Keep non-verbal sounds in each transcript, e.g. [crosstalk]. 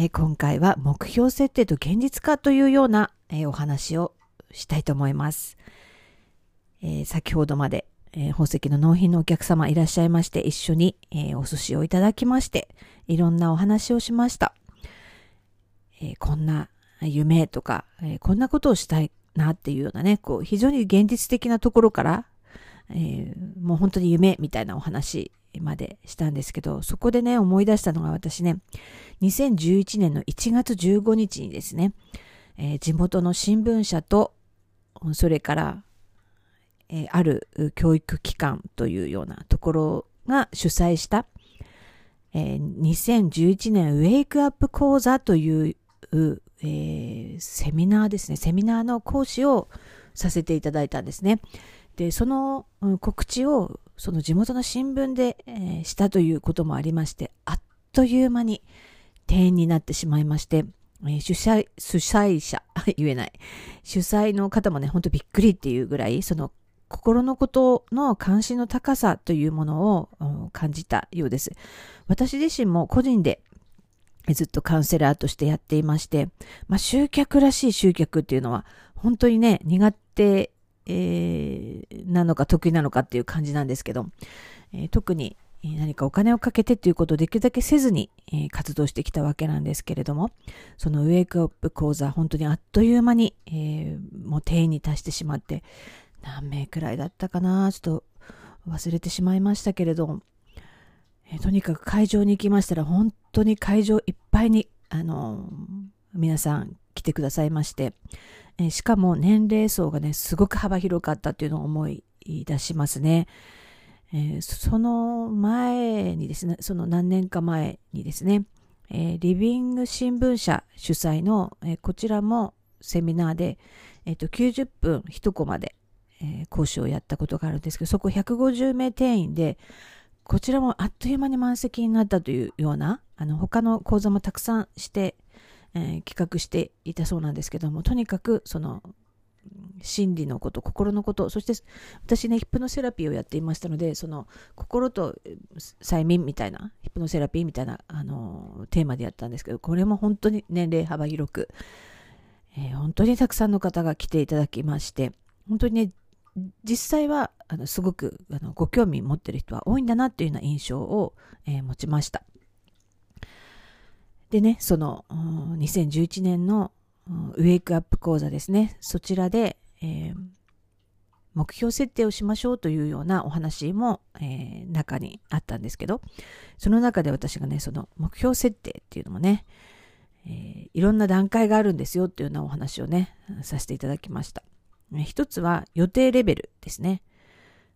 え今回は目標設定と現実化というような、えお話をしたいと思います。え、先ほどまで、え、宝石の納品のお客様いらっしゃいまして、一緒に、え、お寿司をいただきまして、いろんなお話をしました。えこんな夢とか、えこんなことをしたいなっていうようなね、こう、非常に現実的なところから、えもう本当に夢みたいなお話までしたんですけど、そこでね、思い出したのが私ね、2011年の1月15日にですね、えー、地元の新聞社と、それから、えー、ある教育機関というようなところが主催した、えー、2011年ウェイクアップ講座という、えー、セミナーですね、セミナーの講師をさせていただいたんですね。で、その告知をその地元の新聞で、えー、したということもありまして、あっという間に定員になってしまいまして、えー、主催、主催者、[laughs] 言えない。主催の方もね、ほんとびっくりっていうぐらい、その心のことの関心の高さというものを感じたようです。私自身も個人でずっとカウンセラーとしてやっていまして、まあ、集客らしい集客っていうのは本当にね、苦手えー、なのか得意なのかっていう感じなんですけど、えー、特に何かお金をかけてっていうことをできるだけせずに、えー、活動してきたわけなんですけれども、そのウェイクアップ講座、本当にあっという間に、えー、もう定員に達してしまって、何名くらいだったかな、ちょっと忘れてしまいましたけれど、えー、とにかく会場に行きましたら、本当に会場いっぱいに、あの皆さん来てくださいまして、えしかも年齢層がね、すごく幅広かったっていうのを思い出しますね。えー、その前にですね、その何年か前にですね、えー、リビング新聞社主催の、えー、こちらもセミナーで、えーと、90分1コマで、え講師をやったことがあるんですけど、そこ150名定員で、こちらもあっという間に満席になったというような、あの他の講座もたくさんして、えー、企画していたそうなんですけどもとにかくその心理のこと心のことそして私ねヒップノセラピーをやっていましたのでその心と催眠みたいなヒップノセラピーみたいなあのテーマでやったんですけどこれも本当に年齢幅広く、えー、本当にたくさんの方が来ていただきまして本当にね実際はあのすごくあのご興味持ってる人は多いんだなっていうような印象を、えー、持ちました。でね、その2011年のウェイクアップ講座ですね、そちらで、えー、目標設定をしましょうというようなお話も、えー、中にあったんですけど、その中で私がね、その目標設定っていうのもね、えー、いろんな段階があるんですよっていうようなお話をね、させていただきました。一つは予定レベルですね。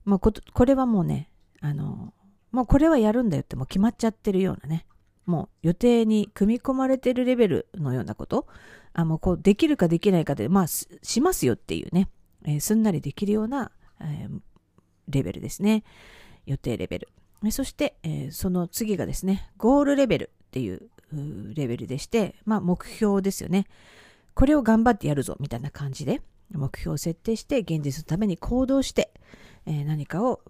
もうここれはもうね、あの、もうこれはやるんだよってもう決まっちゃってるようなね、もう予定に組み込まれてるレベルのようなこと、あもうこうできるかできないかで、まあしますよっていうね、えー、すんなりできるような、えー、レベルですね。予定レベル。そして、えー、その次がですね、ゴールレベルっていうレベルでして、まあ目標ですよね。これを頑張ってやるぞみたいな感じで、目標を設定して現実のために行動して、え何かを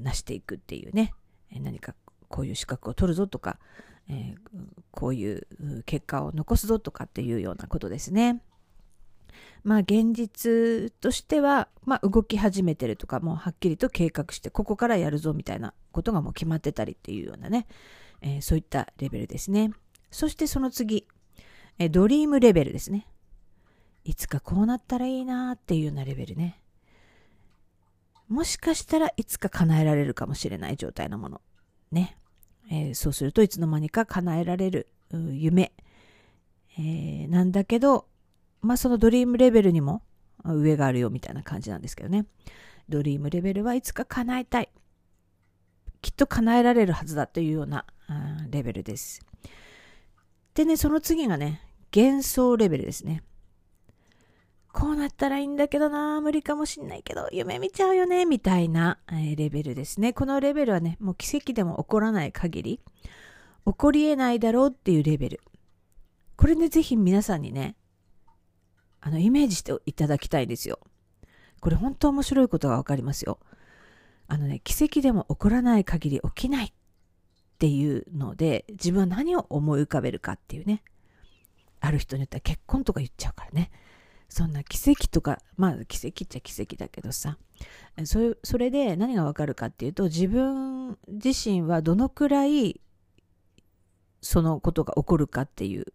成していくっていうね、何かこういう資格を取るぞとか、えー、こういう結果を残すぞとかっていうようなことですね。まあ現実としては、まあ、動き始めてるとかもうはっきりと計画してここからやるぞみたいなことがもう決まってたりっていうようなね、えー、そういったレベルですね。そしてその次、え、ドリームレベルですね。いつかこうなったらいいなっていうようなレベルね。もしかしたらいつか叶えられるかもしれない状態のもの。ね。えー、そうするといつの間にか叶えられる夢、えー、なんだけど、まあそのドリームレベルにも上があるよみたいな感じなんですけどね。ドリームレベルはいつか叶えたい。きっと叶えられるはずだというようなレベルです。でね、その次がね、幻想レベルですね。こうなったらいいんだけどな、無理かもしんないけど、夢見ちゃうよね、みたいな、えレベルですね。このレベルはね、もう奇跡でも起こらない限り、起こり得ないだろうっていうレベル。これね、ぜひ皆さんにね、あの、イメージしていただきたいですよ。これ本当面白いことがわかりますよ。あのね、奇跡でも起こらない限り起きないっていうので、自分は何を思い浮かべるかっていうね。ある人によっては結婚とか言っちゃうからね。そんな奇跡とか、まあ奇跡っちゃ奇跡だけどさ、それそれで何がわかるかっていうと、自分自身はどのくらいそのことが起こるかっていう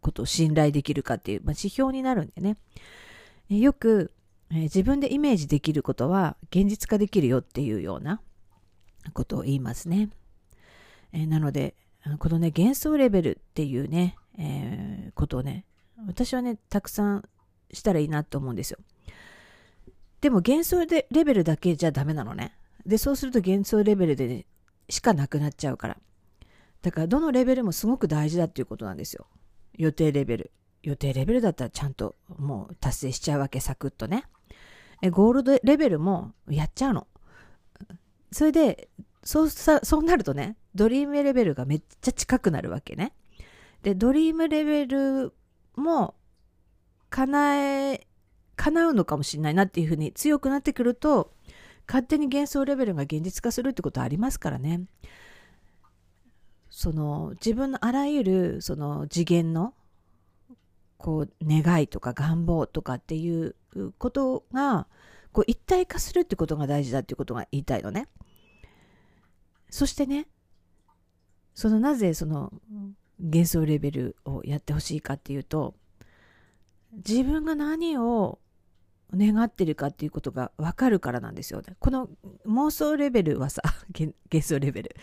ことを信頼できるかっていう、まあ、指標になるんでね。よく、えー、自分でイメージできることは現実化できるよっていうようなことを言いますね。えー、なので、このね、幻想レベルっていうね、えー、ことをね、私はね、たくさんしたらいいなと思うんですよ。でも幻想でレベルだけじゃダメなのね。で、そうすると幻想レベルで、ね、しかなくなっちゃうから。だからどのレベルもすごく大事だっていうことなんですよ。予定レベル。予定レベルだったらちゃんともう達成しちゃうわけ、サクッとね。えゴールドレベルもやっちゃうの。それで、そうさ、そうなるとね、ドリームレベルがめっちゃ近くなるわけね。で、ドリームレベルも叶え、叶うのかもしれないなっていうふうに強くなってくると、勝手に幻想レベルが現実化するってことはありますからね。その自分のあらゆるその次元のこう願いとか願望とかっていうことがこう一体化するってことが大事だっていうことが言いたいのね。そしてね、そのなぜその幻想レベルをやってほしいかっていうと、自分が何を願ってるかっていうことがわかるからなんですよね。この妄想レベルはさ、[laughs] 幻想レベル。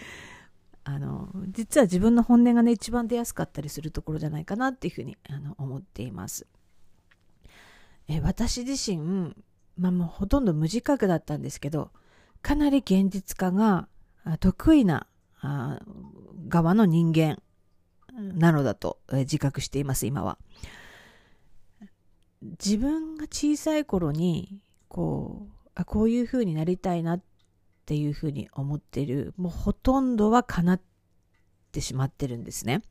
あの、実は自分の本音がね、一番出やすかったりするところじゃないかなっていうふうにあの思っています。え私自身、まあもうほとんど無自覚だったんですけど、かなり現実化が得意な側の人間なのだと自覚しています、今は。自分が小さい頃に、こう、あ、こういう風になりたいなっていうふうに思ってるもうほとんどは叶ってしまってるんですね。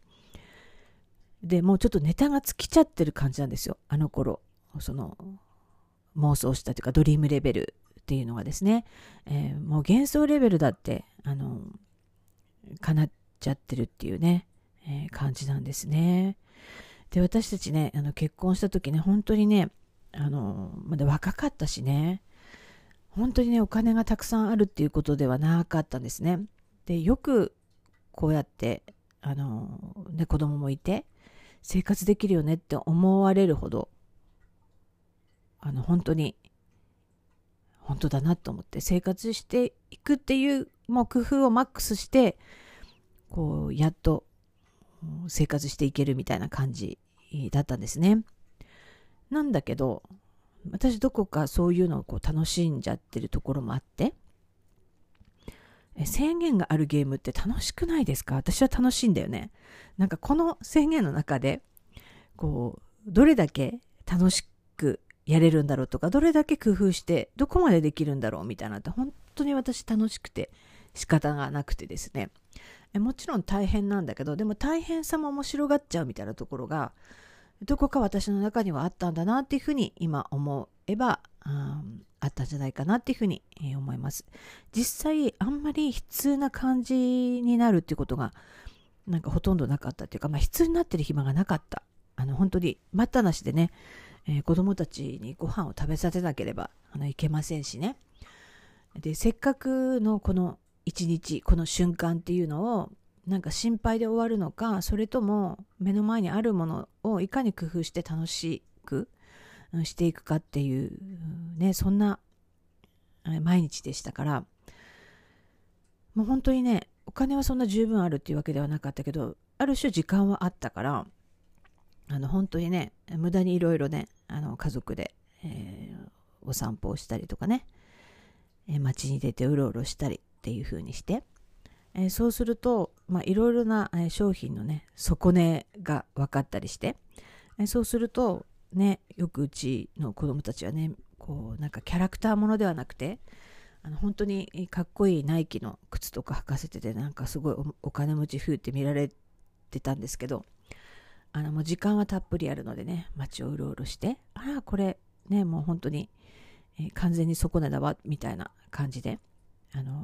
でもうちょっとネタが尽きちゃってる感じなんですよあの頃その妄想したというかドリームレベルっていうのがですね、えー、もう幻想レベルだってあの叶っちゃってるっていうね、えー、感じなんですね。で私たちねあの結婚した時ね本当にねあのまだ若かったしね本当にね、お金がたくさんあるっていうことではなかったんですね。で、よくこうやって、あの、ね、子供もいて、生活できるよねって思われるほど、あの、本当に、本当だなと思って生活していくっていう、もう工夫をマックスして、こう、やっと生活していけるみたいな感じだったんですね。なんだけど、私どこかそういうのをこう楽しんじゃってるところもあって制限があるゲームって楽しくないですか？私は楽しいんだよね。なんかこの制限の中でこうどれだけ楽しくやれるんだろうとかどれだけ工夫してどこまでできるんだろう？みたいなって本当に私楽しくて仕方がなくてですね。もちろん大変なんだけどでも大変さも面白がっちゃうみたいなところがどこか私の中にはあったんだなっていうふうに今思えば、ああったんじゃないかなっていうふうに思います。実際あんまり悲痛な感じになるっていうことがなんかほとんどなかったっていうか、まあ、悲痛になってる暇がなかった。あの本当に待ったなしでね、えー、子供たちにご飯を食べさせなければあのいけませんしね。で、せっかくのこの一日、この瞬間っていうのをなんか心配で終わるのかそれとも目の前にあるものをいかに工夫して楽しくしていくかっていうねそんな毎日でしたからもう本当にねお金はそんな十分あるっていうわけではなかったけどある種時間はあったからあの本当にね無駄にいろいろねあの家族で、えー、お散歩をしたりとかね、えー、街に出てうろうろしたりっていう風にして、えー、そうするとまあ、いろいろな商品のね底値が分かったりしてそうするとねよくうちの子供たちはねこうなんかキャラクターものではなくてあの本当にかっこいいナイキの靴とか履かせててなんかすごいお金持ち風って見られてたんですけどあのもう時間はたっぷりあるのでね街をうろうろしてあらこれねもう本当に、完全に底値だわみたいな感じであのー、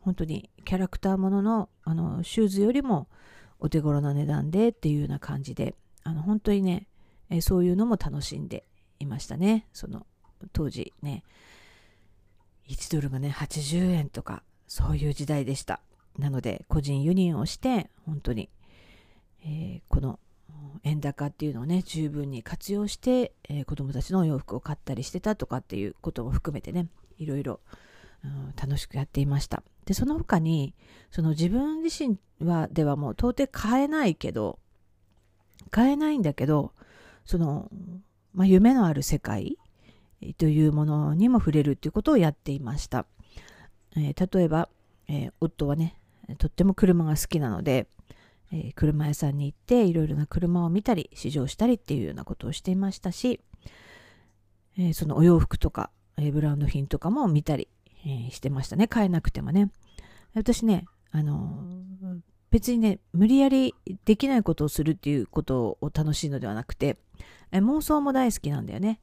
本当にキャラクターもののあのシューズよりもお手頃な値段でっていうような感じであの本当にね、え、そういうのも楽しんでいましたね。その当時ね1ドルがね80円とかそういう時代でした。なので個人輸入をして本当に、えー、この円高っていうのをね十分に活用して、えー、子供たちのお洋服を買ったりしてたとかっていうことも含めてねいろいろ、うん、楽しくやっていました。でその他にその自分自身はではもう到底買えないけど買えないんだけどその、まあ、夢のある世界というものにも触れるということをやっていました。えー、例えば、えー、夫はね、とっても車が好きなので、えー、車屋さんに行っていろいろな車を見たり試乗したりっていうようなことをしていましたし、えそのお洋服とか、えブランド品とかも見たり、えしてましたね。買えなくてもね。私ねあの別にね無理やりできないことをするっていうことを楽しいのではなくて、え妄想も大好きなんだよね。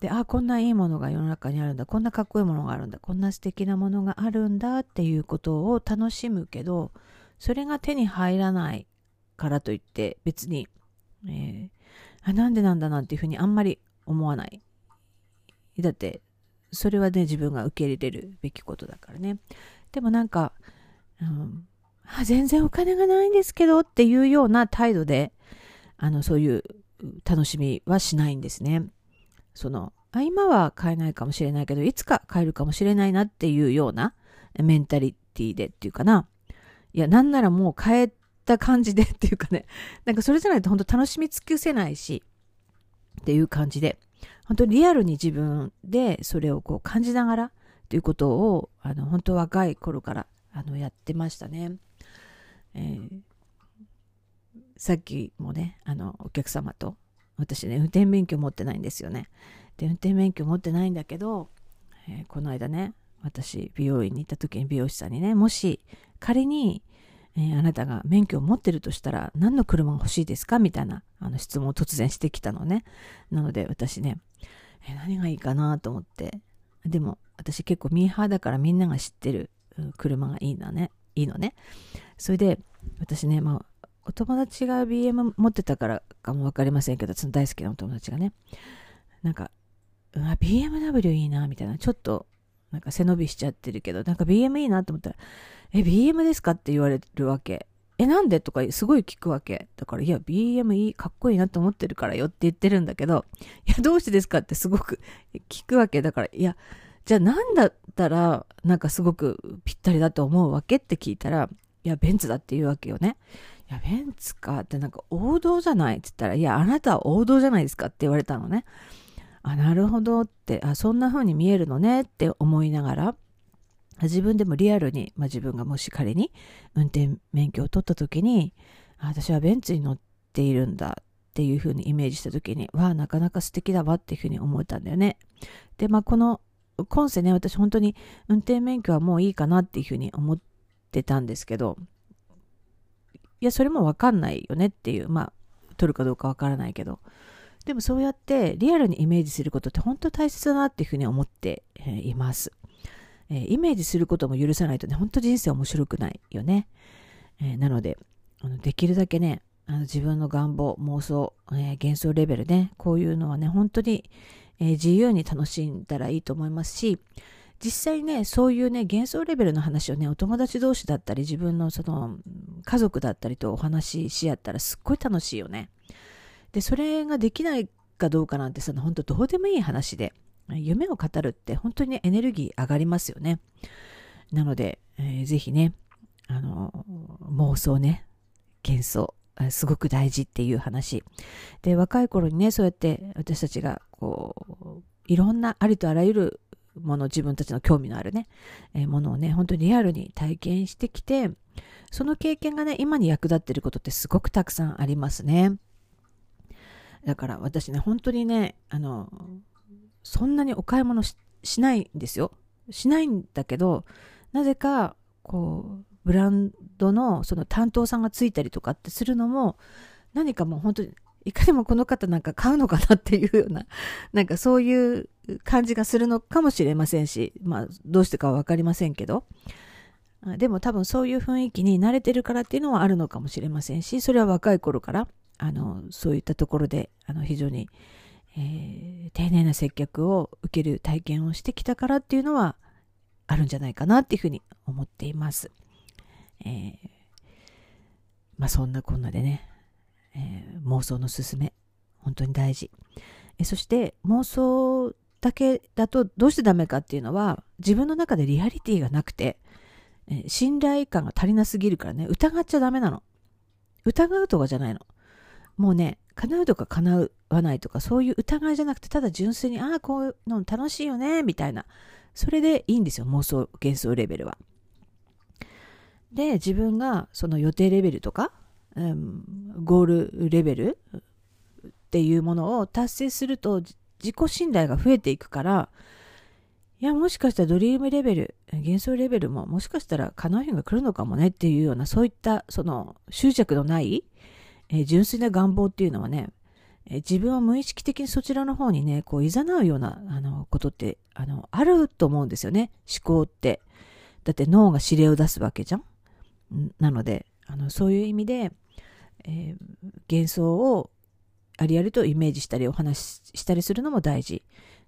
で、あ、こんないいものが世の中にあるんだ、こんなかっこいいものがあるんだ、こんな素敵なものがあるんだっていうことを楽しむけど、それが手に入らないからといって別に、えー、あ、なんでなんだなんていうふうにあんまり思わない。だって、それはね、自分が受け入れるべきことだからね。でもなんか、うん、あ全然お金がないんですけどっていうような態度で、あの、そういう楽しみはしないんですね。その、あ今は買えないかもしれないけど、いつか買えるかもしれないなっていうようなメンタリティでっていうかな。いや、なんならもう買えた感じでっていうかね、なんかそれじゃないと本当楽しみ尽くせないし、っていう感じで、本当にリアルに自分でそれをこう感じながらということを、あの、本当若い頃からあのやってましたね。えー、さっきもね、あの、お客様と私ね運転免許持ってないんですよねで運転免許持ってないんだけど、えー、この間ね私美容院に行った時に美容師さんにねもし仮に、えー、あなたが免許を持ってるとしたら何の車が欲しいですか？みたいなあの質問を突然してきたのね。なので私ね、えー、何がいいかなと思って。でも私結構ミーハーだからみんなが知ってる車がいいのね。いいのね。それで私ねまあお友達が BM 持ってたからかも分かりませんけど、その大好きなお友達がね、なんか、うわ、BMW いいな、みたいな、ちょっと、なんか背伸びしちゃってるけど、なんか BM いいなと思ったら、え、BM ですか？って言われるわけ。え、なんで？とかすごい聞くわけ。だから、いや、BM いい、かっこいいなと思ってるからよって言ってるんだけど、いや、どうしてですか？ってすごく [laughs] 聞くわけ。だから、いや、じゃあなんだったら、なんかすごくぴったりだと思うわけ？って聞いたら、いや、ベンツだって言うわけよね。いや、ベンツかってなんか王道じゃない？って言ったら、いや、あなたは王道じゃないですか？って言われたのね。あ、なるほどって、あ、そんな風に見えるのねって思いながら、自分でもリアルに、まあ、自分がもし仮に運転免許を取った時に、私はベンツに乗っているんだっていう風にイメージした時に、わあ、なかなか素敵だわっていう風に思ったんだよね。で、まあ、この今世ね、私本当に運転免許はもういいかなっていう風に思ってたんですけど、いや、それもわかんないよねっていう、まあ、取るかどうかわからないけど。でもそうやってリアルにイメージすることって本当大切だなっていうふうに思っています。え、イメージすることも許さないとね、本当人生面白くないよね。え、なので、あのできるだけね、あの自分の願望、妄想、え、幻想レベルね、こういうのはね、本当に、え自由に楽しんだらいいと思いますし、実際ね、そういうね、幻想レベルの話をね、お友達同士だったり、自分のその、家族だったりとお話しし合ったらすっごい楽しいよね。で、それができないかどうかなんて、その本当どうでもいい話で、夢を語るって本当にね、エネルギー上がりますよね。なので、えー、ぜひね、あの、妄想ね、幻想、すごく大事っていう話。で、若い頃にね、そうやって私たちが、こう、いろんなありとあらゆるもの、自分たちの興味のあるね、えー、ものをね、本当にリアルに体験してきて、その経験がね、今に役立っていることってすごくたくさんありますね。だから私ね、本当にね、あの、そんなにお買い物しないんですよ。しないんだけど、なぜか、こう、ブランドのその担当さんがついたりとかってするのも、何かもう本当に、いかにもこの方なんか買うのかなっていうような、[laughs] なんかそういう感じがするのかもしれませんし、まあ、どうしてかはわかりませんけど、でも多分そういう雰囲気に慣れてるからっていうのはあるのかもしれませんし、それは若い頃から、あの、そういったところで、あの、非常に、えー、丁寧な接客を受ける体験をしてきたからっていうのはあるんじゃないかなっていうふうに思っています。えー、まあそんなこんなでね、えー、妄想のすすめ、本当に大事。えそして妄想だけだとどうしてダメかっていうのは自分の中でリアリティがなくて、え信頼感が足りなすぎるからね、疑っちゃダメなの。疑うとかじゃないの。もうね、叶うとか叶わないとか、そういう疑いじゃなくて、ただ純粋に、ああ、こういうの楽しいよね、みたいな。それでいいんですよ、妄想、幻想レベルは。で、自分がその予定レベルとか、うん、ゴールレベルっていうものを達成すると、自己信頼が増えていくから、いや、もしかしたらドリームレベル、幻想レベルももしかしたら叶う日が来るのかもねっていうような、そういった、その執着のない、え、純粋な願望っていうのはね、え、自分は無意識的にそちらの方にね、こう、誘うような、あの、ことって、あの、あると思うんですよね。思考って。だって脳が指令を出すわけじゃん。なので、あの、そういう意味で、えー、幻想をありありとイメージしたりお話ししたりするのも大事。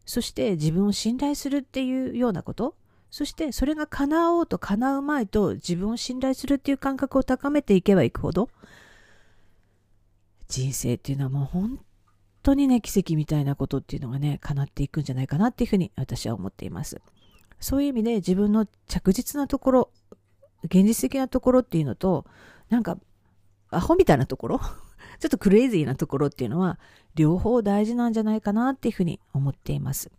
そして自分を信頼するっていうようなこと、そしてそれが叶おうと叶う前と自分を信頼するっていう感覚を高めていけばいくほど、人生っていうのはもう本当にね、奇跡みたいなことっていうのがね、叶っていくんじゃないかなっていうふうに私は思っています。そういう意味で自分の着実なところ、現実的なところっていうのと、なんか、アホみたいなところ [laughs] ちょっとクレイジーなところっていうのは、両方大事なんじゃないかなっていうふうに思っています。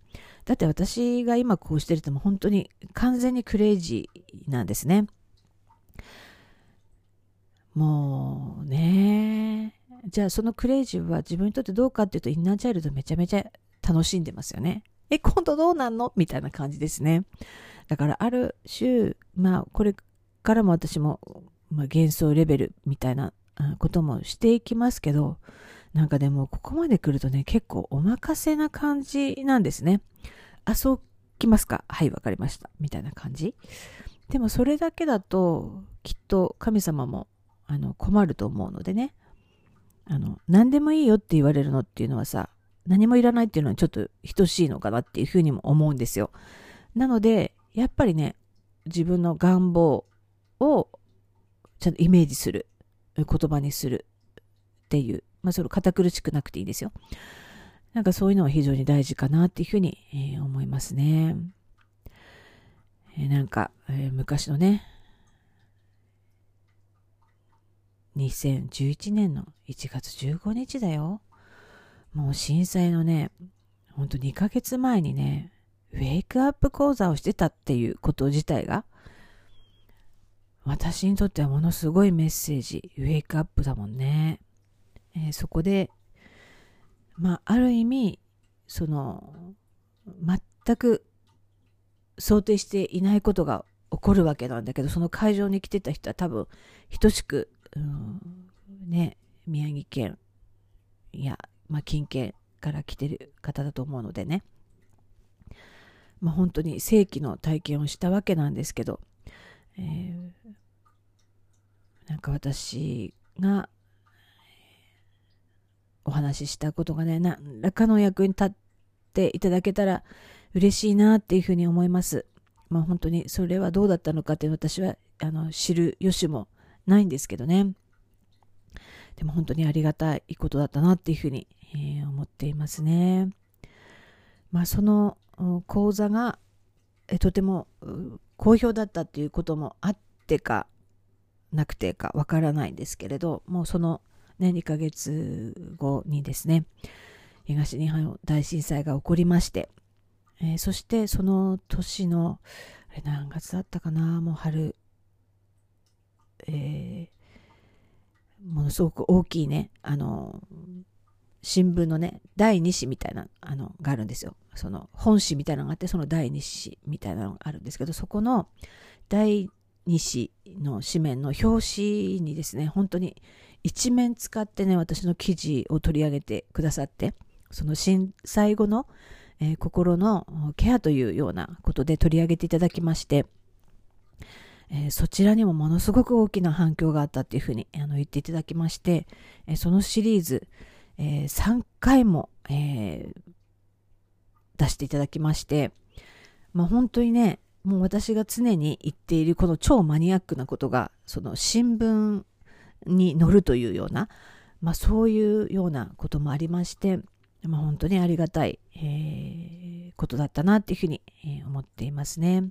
だって私が今こうしてるとも本当に完全にクレイジーなんですね。もうね。じゃあそのクレイジーは自分にとってどうかっていうとインナーチャイルドめちゃめちゃ楽しんでますよね。え、今度どうなんの？みたいな感じですね。だからある種、まあこれからも私も、まあ、幻想レベルみたいなこともしていきますけど、なんかでもここまで来るとね、結構お任せな感じなんですね。あ、そう来ますか？はい、わかりました。みたいな感じ。でもそれだけだと、きっと神様もあの困ると思うのでね。あの、何でもいいよって言われるのっていうのはさ、何もいらないっていうのはちょっと等しいのかなっていうふうにも思うんですよ。なので、やっぱりね、自分の願望をちゃんとイメージする。言葉にするっていう、まあ、それ堅苦しくなくていいですよ。なんかそういうのは非常に大事かなっていうふうに、えー、思いますね。えー、なんか、えー、昔のね、2011年の1月15日だよ。もう震災のね、ほんと2ヶ月前にね、ウェイクアップ講座をしてたっていうこと自体が、私にとってはものすごいメッセージ、ウェイクアップだもんね。えー、そこで、まあ、ある意味、その、全く想定していないことが起こるわけなんだけど、その会場に来てた人は多分、等しく、うん、ね、宮城県や、まあ、近県から来てる方だと思うのでね、まあ、本当に正規の体験をしたわけなんですけど、えー、なんか私がお話ししたことがね、何らかの役に立っていただけたら嬉しいなっていうふうに思います。まあ本当にそれはどうだったのかっていうの私はあの知る由もないんですけどね。でも本当にありがたいことだったなっていうふうに、えー、思っていますね。まあその講座がえとても好評だったっていうこともあってかなくてかわからないんですけれどもうその、ね、2ヶ月後にですね東日本大震災が起こりまして、えー、そしてその年のあれ何月だったかなもう春えー、ものすごく大きいね、あの、新聞のね、第2紙みたいな、あの、があるんですよ。その、本紙みたいなのがあって、その第2紙みたいなのがあるんですけど、そこの第2紙の紙面の表紙にですね、本当に一面使ってね、私の記事を取り上げてくださって、その震災後の、えー、心のケアというようなことで取り上げていただきまして、えー、そちらにもものすごく大きな反響があったっていうふうにあの言っていただきまして、えー、そのシリーズ、えー、3回も、え出していただきまして、まあ、本当にね、もう私が常に言っているこの超マニアックなことが、その新聞に載るというような、まあ、そういうようなこともありまして、まあ、本当にありがたい、え、ことだったなっていうふうに、え、思っていますね。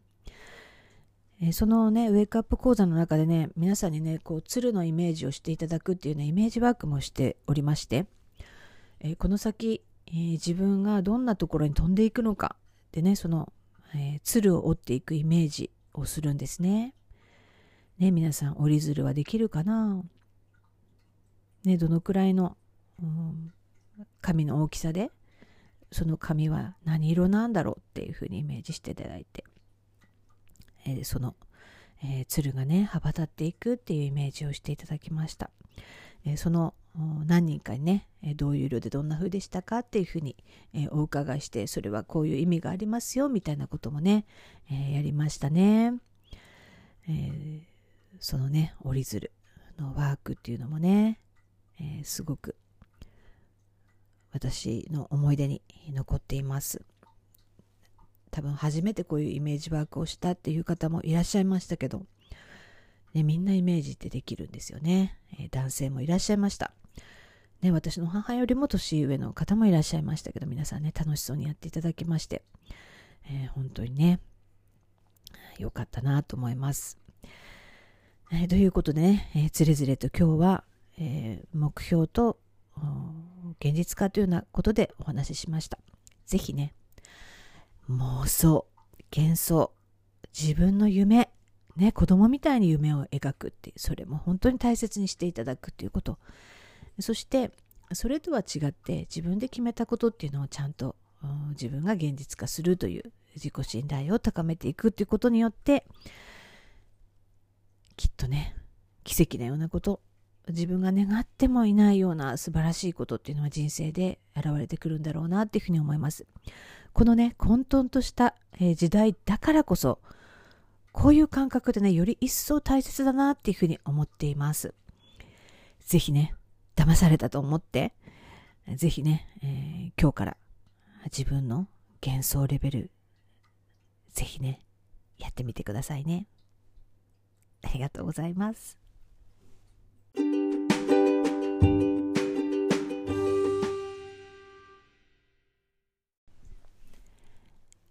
え、そのね、ウェイクアップ講座の中でね、皆さんにね、こう、鶴のイメージをしていただくっていうね、イメージワークもしておりまして、えこの先、え自分がどんなところに飛んでいくのかでね、その、え鶴を折っていくイメージをするんですね。ね、皆さん折り鶴はできるかな？ね、どのくらいの、うん、紙の大きさでその紙は何色なんだろうっていうふうにイメージしていただいて、えー、その、えー、鶴がね羽ばたっていくっていうイメージをしていただきました、えー、その何人かにねどういう色でどんな風でしたかっていうふうに、えお伺いしてそれはこういう意味がありますよみたいなこともね、えやりましたね、えそのね折り鶴のワークっていうのもね、えすごく私の思い出に残っています。多分初めてこういうイメージワークをしたっていう方もいらっしゃいましたけど、ね、みんなイメージってできるんですよね、えー、男性もいらっしゃいました、ね、私の母よりも年上の方もいらっしゃいましたけど皆さんね楽しそうにやっていただきまして、えー、本当にね良かったなと思います、えー、ということでね、えー、つれづれと今日は、え目標と現実化というようなことでお話ししました。ぜひね、妄想、幻想、自分の夢、ね、子供みたいに夢を描くって、それも本当に大切にしていただくっていうこと。そして、それとは違って自分で決めたことっていうのをちゃんと自分が現実化するという自己信頼を高めていくっていうことによってきっとね奇跡のようなこと自分が願ってもいないような素晴らしいことっていうのは人生で現れてくるんだろうなっていうふうに思います。このね、混沌とした時代だからこそ、こういう感覚でね、より一層大切だなっていうふうに思っています。ぜひね、騙されたと思って、ぜひね、えー、今日から自分の幻想レベル、ぜひね、やってみてくださいね。ありがとうございます。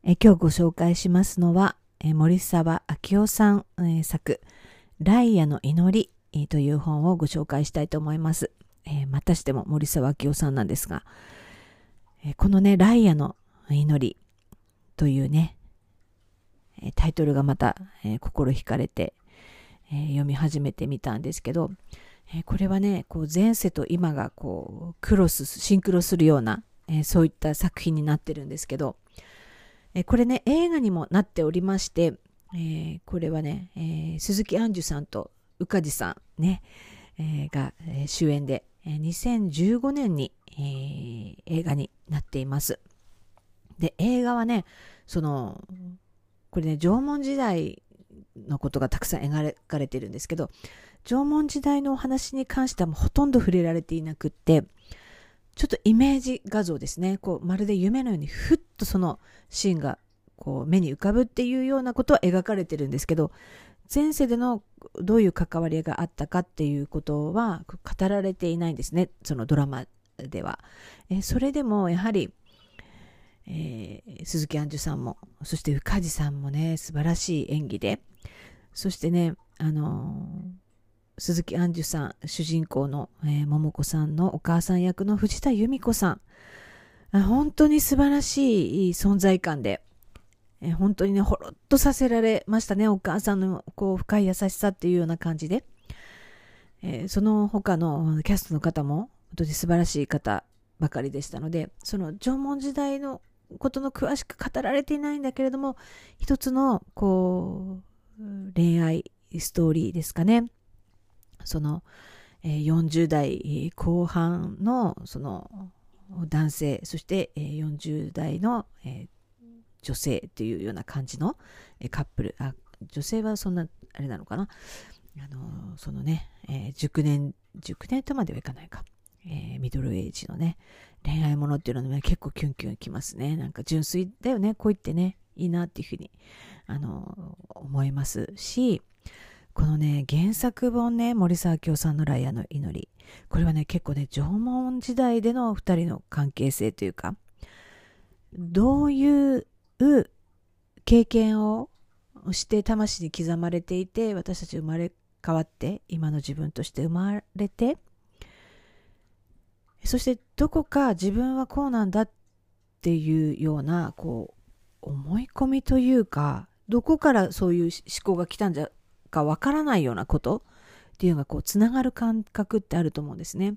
え今日ご紹介しますのは、え森沢明夫さん、え作「ライアの祈り」えという本をご紹介したいと思います。えまたしても森沢明夫さんなんですが、えこのね「ライアの祈り」というねタイトルがまた、え心惹かれて、え読み始めてみたんですけど、えこれはねこう前世と今がこうクロスシンクロするような、えそういった作品になってるんですけど、これね、映画にもなっておりまして、えー、これはね、えー、鈴木杏樹さんと宇梶さんね、えー、が、主演で、え2015年に、え映画になっています。で、映画はね、その、これね、縄文時代のことがたくさん描かれているんですけど、縄文時代のお話に関してはもうほとんど触れられていなくって、ちょっとイメージ画像ですね。こう、まるで夢のようにふっとそのシーンがこう目に浮かぶっていうようなことは描かれてるんですけど、前世でのどういう関わりがあったかっていうことは語られていないんですね。そのドラマでは。えそれでもやはり、えー、鈴木杏樹さんも、そして宇梶さんもね、素晴らしい演技で、そしてね、あのー鈴木杏樹さん、主人公の、えー、桃子さんのお母さん役の藤田由美子さん。本当に素晴らしい存在感で、えー、本当にね、ほろっとさせられましたね。お母さんのこう深い優しさっていうような感じで。えー、その他のキャストの方も本当に素晴らしい方ばかりでしたのでその縄文時代のことの詳しく語られていないんだけれども一つのこう恋愛ストーリーですかねその、えー、40代後半のその男性そして、えー、40代の、えー、女性っていうような感じの、えー、カップル。あ女性はそんなあれなのかな？あのそのね、えー、熟年熟年とまではいかないか、えー、ミドルエイジのね恋愛ものっていうのは、ね、結構キュンキュンきますね。なんか純粋だよね。恋ってねいいなっていうふうにあの思いますしこのね原作本ね森沢京さんの「ライアの祈り」これはね結構ね縄文時代での2人の関係性というかどういう経験をして魂に刻まれていて私たち生まれ変わって今の自分として生まれてそしてどこか自分はこうなんだっていうようなこう思い込みというかどこからそういう思考が来たんじゃかわからないようなことっていうのがこうつながる感覚ってあると思うんですね。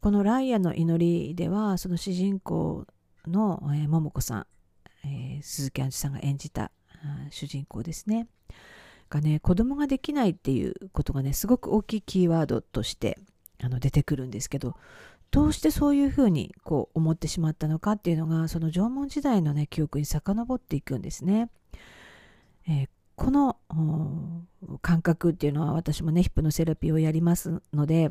この「ライアの祈り」ではその主人公の、えー、桃子さん、えー、鈴木杏樹さんが演じた主人公ですねがね子供ができないっていうことがねすごく大きいキーワードとしてあの出てくるんですけどどうしてそういうふうにこう思ってしまったのかっていうのがその縄文時代のね記憶に遡っていくんですね。えー、この感覚っていうのは私もねヒップノセラピーをやりますので、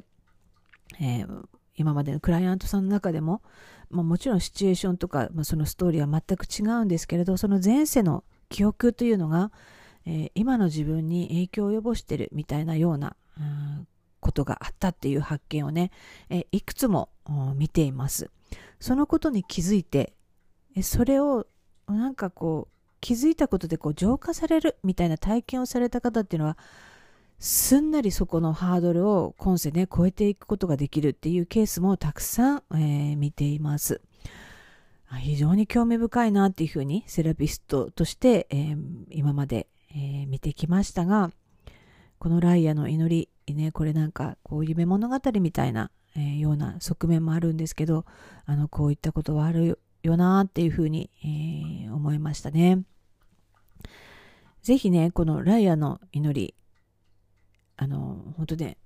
えー、今までのクライアントさんの中でも、まあ、もちろんシチュエーションとか、まあ、そのストーリーは全く違うんですけれどその前世の記憶というのが、えー、今の自分に影響を及ぼしてるみたいなような、ことがあったっていう発見をね、えいくつも見ています。そのことに気づいて、それをなんかこう気づいたことでこう浄化されるみたいな体験をされた方っていうのはすんなりそこのハードルを今世ね超えていくことができるっていうケースもたくさん、えー、見ています。非常に興味深いなっていうふうにセラピストとして、えー、今まで、えー、見てきましたがこのライアの祈り、ね、これなんかこう夢物語みたいな、えー、ような側面もあるんですけど、あの、こういったことはあるよなっていうふうに、えー、思いましたね。ぜひね、このライアの祈り、あの、本当ね、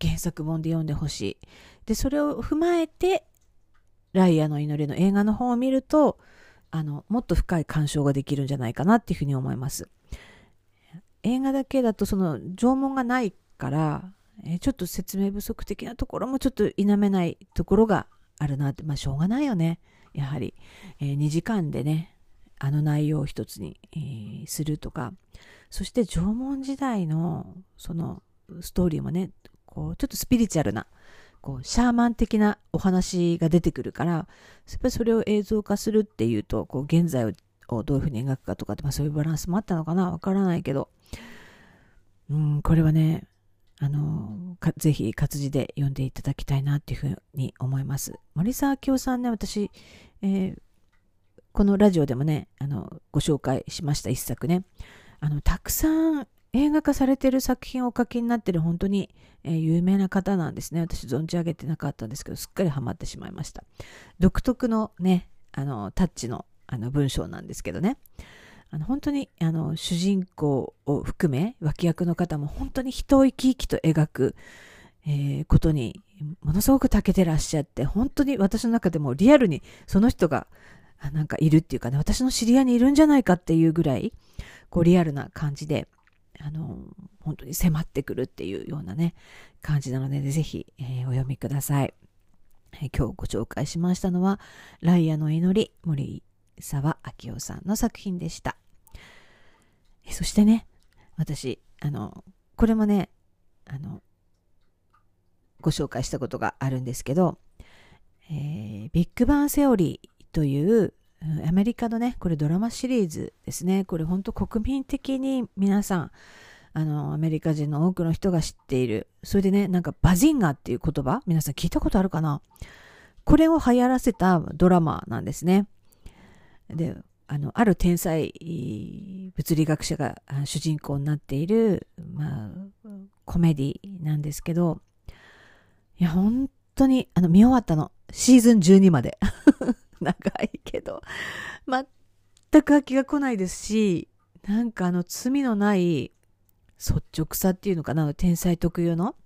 原作本で読んでほしい。で、それを踏まえて、ライアの祈りの映画の方を見ると、あの、もっと深い鑑賞ができるんじゃないかなっていうふうに思います。映画だけだとその縄文がないから、え、ちょっと説明不足的なところもちょっと否めないところがあるなって、まあしょうがないよね。やはり、えー、2時間でね、あの内容を一つに、えー、するとか、そして縄文時代のそのストーリーもね、こうちょっとスピリチュアルな、こうシャーマン的なお話が出てくるから、やっぱりそれを映像化するっていうと、こう現在をどういうふうに描くかとかって、まあ、そういうバランスもあったのかなわからないけど、うん、これはね、あの、ぜひ活字で読んでいただきたいなっていうふうに思います。森沢京さんね、私、えー、このラジオでもね、あの、ご紹介しました一作ね。あの、たくさん映画化されてる作品をお書きになってる本当に、えー、有名な方なんですね。私存じ上げてなかったんですけど、すっかりハマってしまいました。独特のね、あの、タッチのあの文章なんですけどね。あの本当にあの主人公を含め脇役の方も本当に人を生き生きと描く、えー、ことにものすごく長けてらっしゃって本当に私の中でもリアルにその人がなんかいるっていうかね私の知り合いにいるんじゃないかっていうぐらいこうリアルな感じであの本当に迫ってくるっていうようなね感じなのでぜひ、えー、お読みください。今日ご紹介しましたのは「ライアの祈り」森沢明夫さんの作品でした。そしてね、私、あの、これもね、あの、ご紹介したことがあるんですけど、えー、ビッグバンセオリーというアメリカのね、これドラマシリーズですね。これ本当国民的に皆さん、あの、アメリカ人の多くの人が知っている。それでね、なんかバジンガーっていう言葉、皆さん聞いたことあるかな？これを流行らせたドラマなんですね。であのある天才物理学者が主人公になっている、まあ、コメディなんですけどいや、本当に、あの、見終わったの。シーズン12まで。[laughs] 長いけど、全く飽きが来ないですし、なんかあの、罪のない率直さっていうのかな、天才特有の。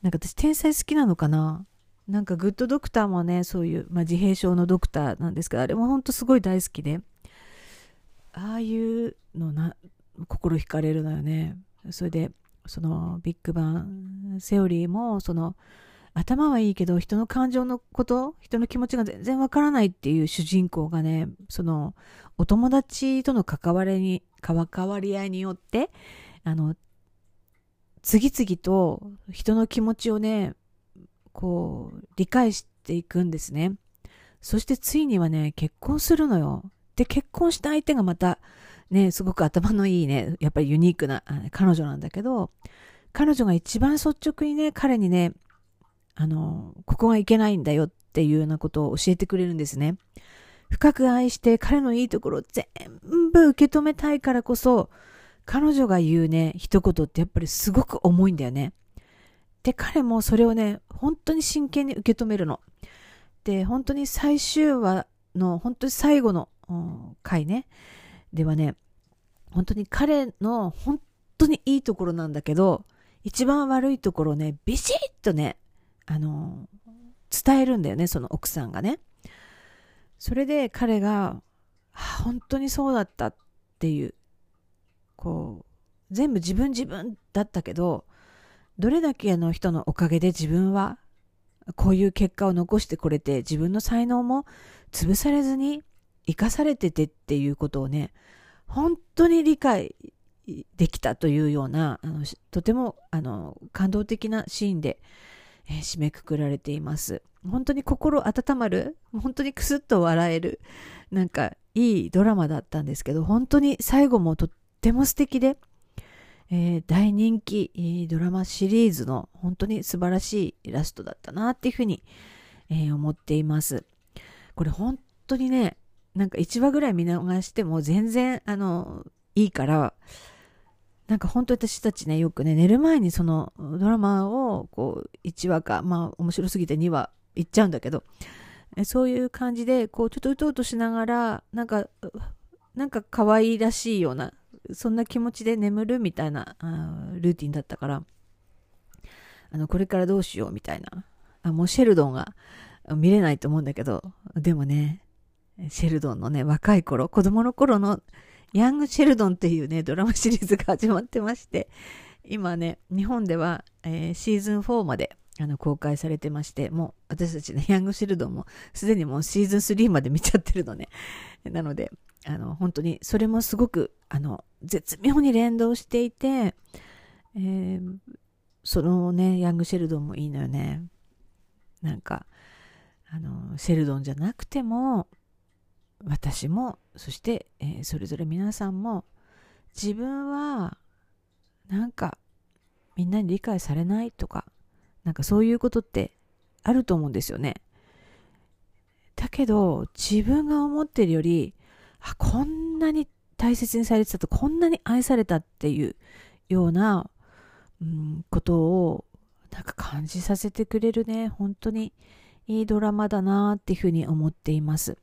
なんか私、天才好きなのかななんかグッドドクターもね、そういう、まあ、自閉症のドクターなんですけど、あれも本当すごい大好きで、ああいうのな、心惹かれるのよね。それで、そのビッグバンセオリーも、その、頭はいいけど人の感情のこと人の気持ちが全然わからないっていう主人公がねそのお友達との関わりに関わり合いによってあの次々と人の気持ちをねこう理解していくんですねそしてついにはね結婚するのよで結婚した相手がまたねすごく頭のいいねやっぱりユニークな彼女なんだけど彼女が一番率直にね彼にねあの、ここがいけないんだよっていうようなことを教えてくれるんですね。深く愛して彼のいいところを全部受け止めたいからこそ、彼女が言うね、一言ってやっぱりすごく重いんだよね。で、彼もそれをね、本当に真剣に受け止めるの。で、本当に最終話の、本当に最後の、回ね、ではね、本当に彼の本当にいいところなんだけど、一番悪いところをね、ビシッとね、あの、伝えるんだよね、その奥さんがね。それで彼が、あ本当にそうだったっていう、こう、全部自分自分だったけど、どれだけの人のおかげで自分はこういう結果を残してこれて自分の才能も潰されずに生かされててっていうことをね本当に理解できたというようなあのとてもあの感動的なシーンでえー、締めくくられています。本当に心温まる、本当にクスッと笑える、なんかいいドラマだったんですけど、本当に最後もとっても素敵で、えー、大人気ドラマシリーズの本当に素晴らしいイラストだったなっていうふうに、えー、思っています。これ本当にね、なんか1話ぐらい見逃しても全然あのいいから、なんか本当私たちね、よくね、寝る前にそのドラマをこう1話か、まあ面白すぎて2話行っちゃうんだけど、そういう感じで、こうちょっとうとうとしながら、なんか、なんか可愛らしいような、そんな気持ちで眠るみたいなルーティンだったから、あの、これからどうしようみたいな。あ、もうシェルドンが見れないと思うんだけど、でもね、シェルドンのね、若い頃、子供の頃のヤング・シェルドンっていうね、ドラマシリーズが始まってまして、今ね、日本では、えー、シーズン4まであの公開されてまして、もう私たちね、ヤング・シェルドンもすでにもうシーズン3まで見ちゃってるのね。なので、あの、本当にそれもすごく、あの、絶妙に連動していて、えー、そのね、ヤング・シェルドンもいいのよね。なんか、あの、シェルドンじゃなくても、私もそして、えー、それぞれ皆さんも自分はなんかみんなに理解されないとかなんかそういうことってあると思うんですよね。だけど自分が思ってるよりあこんなに大切にされてたとこんなに愛されたっていうような、うん、ことをなんか感じさせてくれるね本当にいいドラマだなっていうふうに思っています。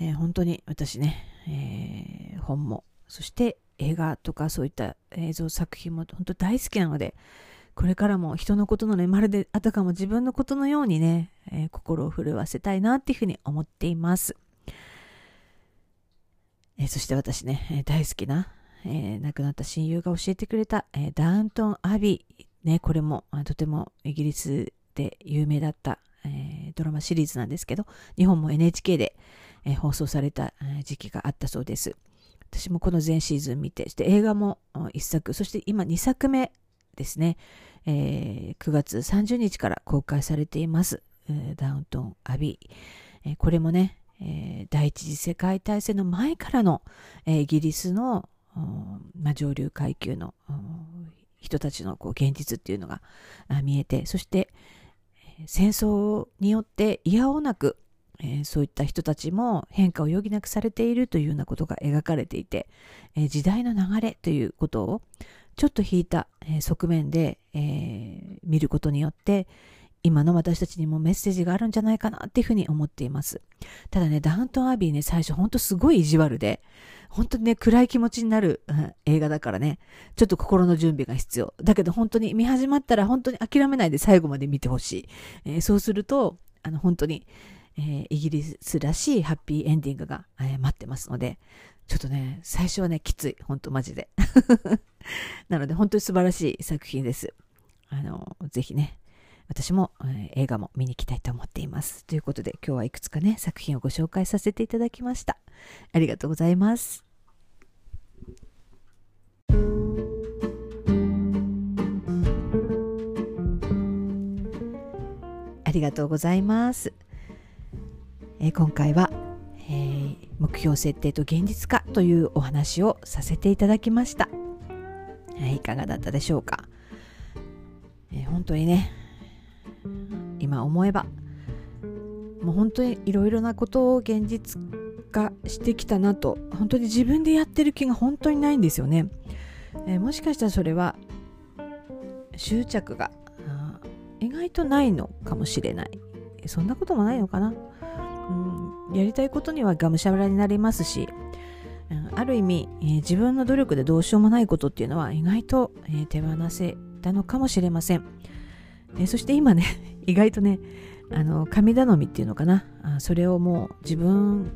えー、本当に私ね、えー、本も、そして映画とかそういった映像作品も本当大好きなので、これからも人のことのね、まるであたかも自分のことのようにね、えー、心を震わせたいなっていうふうに思っています。えー、そして私ね、えー、大好きな、え亡くなった親友が教えてくれた、えダウントン・アビー、ね、これもとてもイギリスで有名だった、えドラマシリーズなんですけど、日本も NHK で、え、放送された時期があったそうです。私もこの全シーズン見て、して映画も1作、そして今2作目ですね、えー、9月30日から公開されています。ダウントン・アビー。えー、これもね、え第一次世界大戦の前からの、えイギリスの、ま、上流階級の人たちのこう現実っていうのが見えて、そして戦争によっていやおなくえー、そういった人たちも変化を余儀なくされているというようなことが描かれていて、えー、時代の流れということをちょっと引いた、えー、側面で、え見ることによって今の私たちにもメッセージがあるんじゃないかなっていうふうに思っています。ただね、ダウントンアビーね、最初ほんとすごい意地悪で、本当にね、暗い気持ちになる、うん、映画だからね、ちょっと心の準備が必要。だけど本当に見始まったら本当に諦めないで最後まで見てほしい。えー、そうすると、あの本当に、えー、イギリスらしいハッピーエンディングが、えー、待ってますので、ちょっとね、最初はね、きつい。本当マジで。[laughs] なので本当に素晴らしい作品です。あの、ぜひね、私も、えー、映画も見に行きたいと思っています。ということで今日はいくつかね作品をご紹介させていただきました。ありがとうございます。ありがとうございます。えー、今回は、えー、目標設定と現実化というお話をさせていただきました。はい、いかがだったでしょうか？えー、本当にね今思えば。もう本当にいろいろなことを現実化してきたなと。本当に自分でやってる気が本当にないんですよね、えー、もしかしたらそれは執着が意外とないのかもしれない。そんなこともないのかな、うん、やりたいことにはがむしゃらになりますし、うん、ある意味、えー、自分の努力でどうしようもないことっていうのは意外と、えー、手放せたのかもしれません、えそして今ね [laughs] 意外とねあの神頼みっていうのかな。あそれをもう自分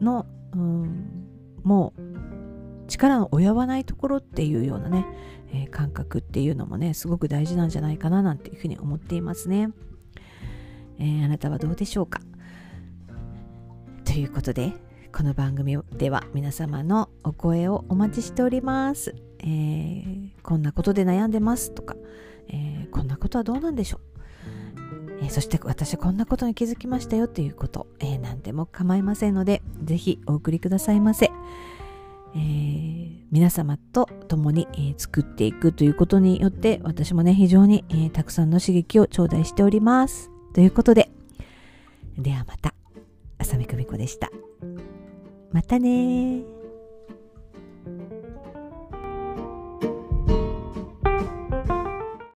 の、うん、もう力を及ばないところっていうようなね、えー、感覚っていうのもねすごく大事なんじゃないかななんていうふうに思っていますね、えー、あなたはどうでしょうか。ということでこの番組では皆様のお声をお待ちしております、えー、こんなことで悩んでますとか、えこんなことはどうなんでしょう？えー、そして私こんなことに気づきましたよということ、えー、何でも構いませんので、ぜひお送りくださいませ。えー、皆様と共に、えー、作っていくということによって私もね非常に、えー、たくさんの刺激を頂戴しております。ということでではまた浅見久美子でした。またね